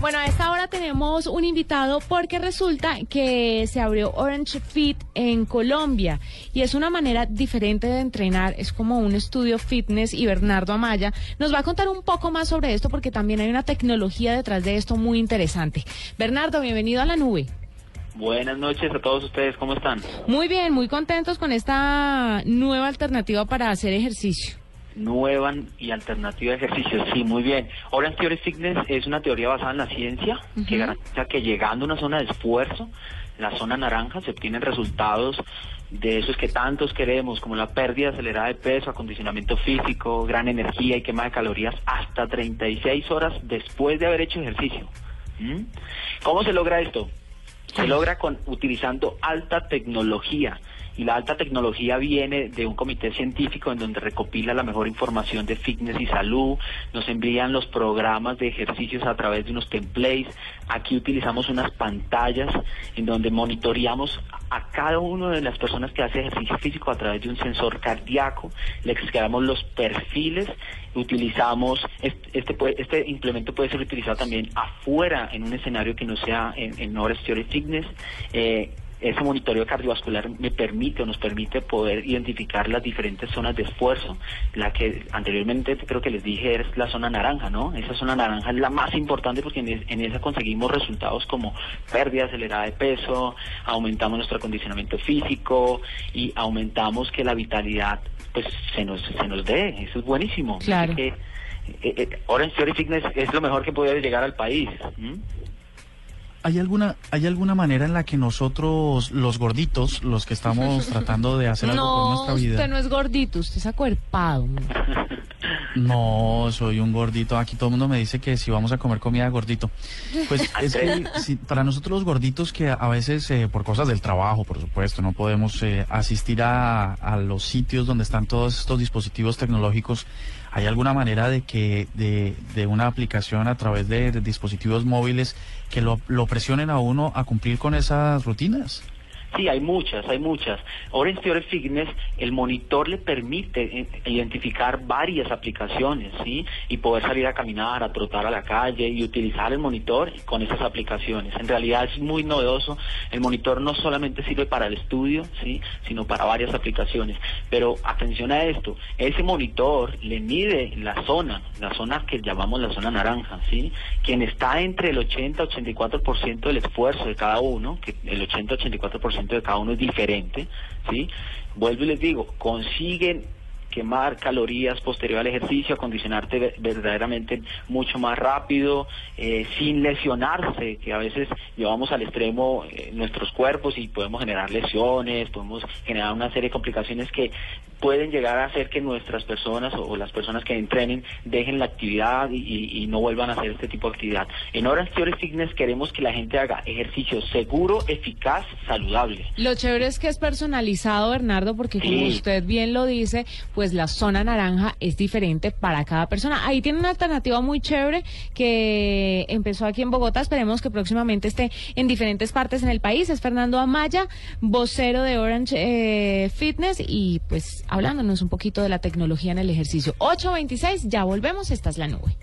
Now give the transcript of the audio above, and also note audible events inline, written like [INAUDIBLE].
Bueno, a esta hora tenemos un invitado porque resulta que se abrió Orange Fit en Colombia y es una manera diferente de entrenar, es como un estudio fitness y Bernardo Amaya nos va a contar un poco más sobre esto porque también hay una tecnología detrás de esto muy interesante. Bernardo, bienvenido a la nube. Buenas noches a todos ustedes, ¿cómo están? Muy bien, muy contentos con esta nueva alternativa para hacer ejercicio. Nueva y alternativa de ejercicio, sí, muy bien. Orange Theory Fitness es una teoría basada en la ciencia que garantiza que llegando a una zona de esfuerzo, la zona naranja, se obtienen resultados de esos que tantos queremos, como la pérdida acelerada de peso, acondicionamiento físico, gran energía y quema de calorías, hasta 36 horas después de haber hecho ejercicio. ¿Mm? ¿Cómo se logra esto? Se logra con utilizando alta tecnología y la alta tecnología viene de un comité científico en donde recopila la mejor información de fitness y salud, nos envían los programas de ejercicios a través de unos templates, aquí utilizamos unas pantallas en donde monitoreamos a cada una de las personas que hace ejercicio físico a través de un sensor cardíaco, le extraemos los perfiles, utilizamos, este, este, implemento puede ser utilizado también afuera en un escenario que no sea en, en Fitness, eh, ese monitoreo cardiovascular me permite o nos permite poder identificar las diferentes zonas de esfuerzo. La que anteriormente creo que les dije es la zona naranja, ¿no? Esa zona naranja es la más importante porque en, esa conseguimos resultados como pérdida acelerada de peso, aumentamos nuestro acondicionamiento físico y aumentamos que la vitalidad pues se nos, se nos dé. Eso es buenísimo. Claro. Eh, eh, Orange Theory Fitness es lo mejor que puede llegar al país. ¿Hay alguna, ¿Hay alguna manera en la que nosotros, los gorditos, los que estamos [LAUGHS] tratando de hacer algo por nuestra vida... usted no es gordito, usted es acuerpado. No, soy un gordito. Aquí todo el mundo me dice que si vamos a comer comida gordito. Pues [LAUGHS] es que para nosotros los gorditos que a veces, eh, por cosas del trabajo, por supuesto, no podemos eh, asistir a, a los sitios donde están todos estos dispositivos tecnológicos, ¿hay alguna manera de que de, de una aplicación a través de, de dispositivos móviles que lo, lo presionen a uno a cumplir con esas rutinas? Sí, hay muchas, hay muchas. Orange Theory Fitness, el monitor le permite eh, identificar varias aplicaciones, ¿sí? Y poder salir a caminar, a trotar a la calle y utilizar el monitor con esas aplicaciones. En realidad es muy novedoso. El monitor no solamente sirve para el estudio, ¿sí? Sino para varias aplicaciones. Pero atención a esto, ese monitor le mide la zona, la zona que llamamos la zona naranja, ¿sí? Quien está entre el 80-84% del esfuerzo de cada uno, que el 80-84% de cada uno es diferente, ¿sí? Vuelvo y les digo, consiguen quemar calorías posterior al ejercicio, acondicionarte verdaderamente mucho más rápido, eh, sin lesionarse, que a veces llevamos al extremo eh, nuestros cuerpos y podemos generar lesiones, podemos generar una serie de complicaciones que pueden llegar a hacer que nuestras personas o, las personas que entrenen dejen la actividad y, no vuelvan a hacer este tipo de actividad. En Orange Theory Fitness queremos que la gente haga ejercicio seguro, eficaz, saludable. Lo chévere es que es personalizado, Bernardo, porque como usted bien lo dice, pues la zona naranja es diferente para cada persona. Ahí tiene una alternativa muy chévere que empezó aquí en Bogotá, esperemos que próximamente esté en diferentes partes en el país. Es Fernando Amaya, vocero de Orange eh, Fitness y pues hablándonos un poquito de la tecnología en el ejercicio. 8.26, ya volvemos, esta es la nube.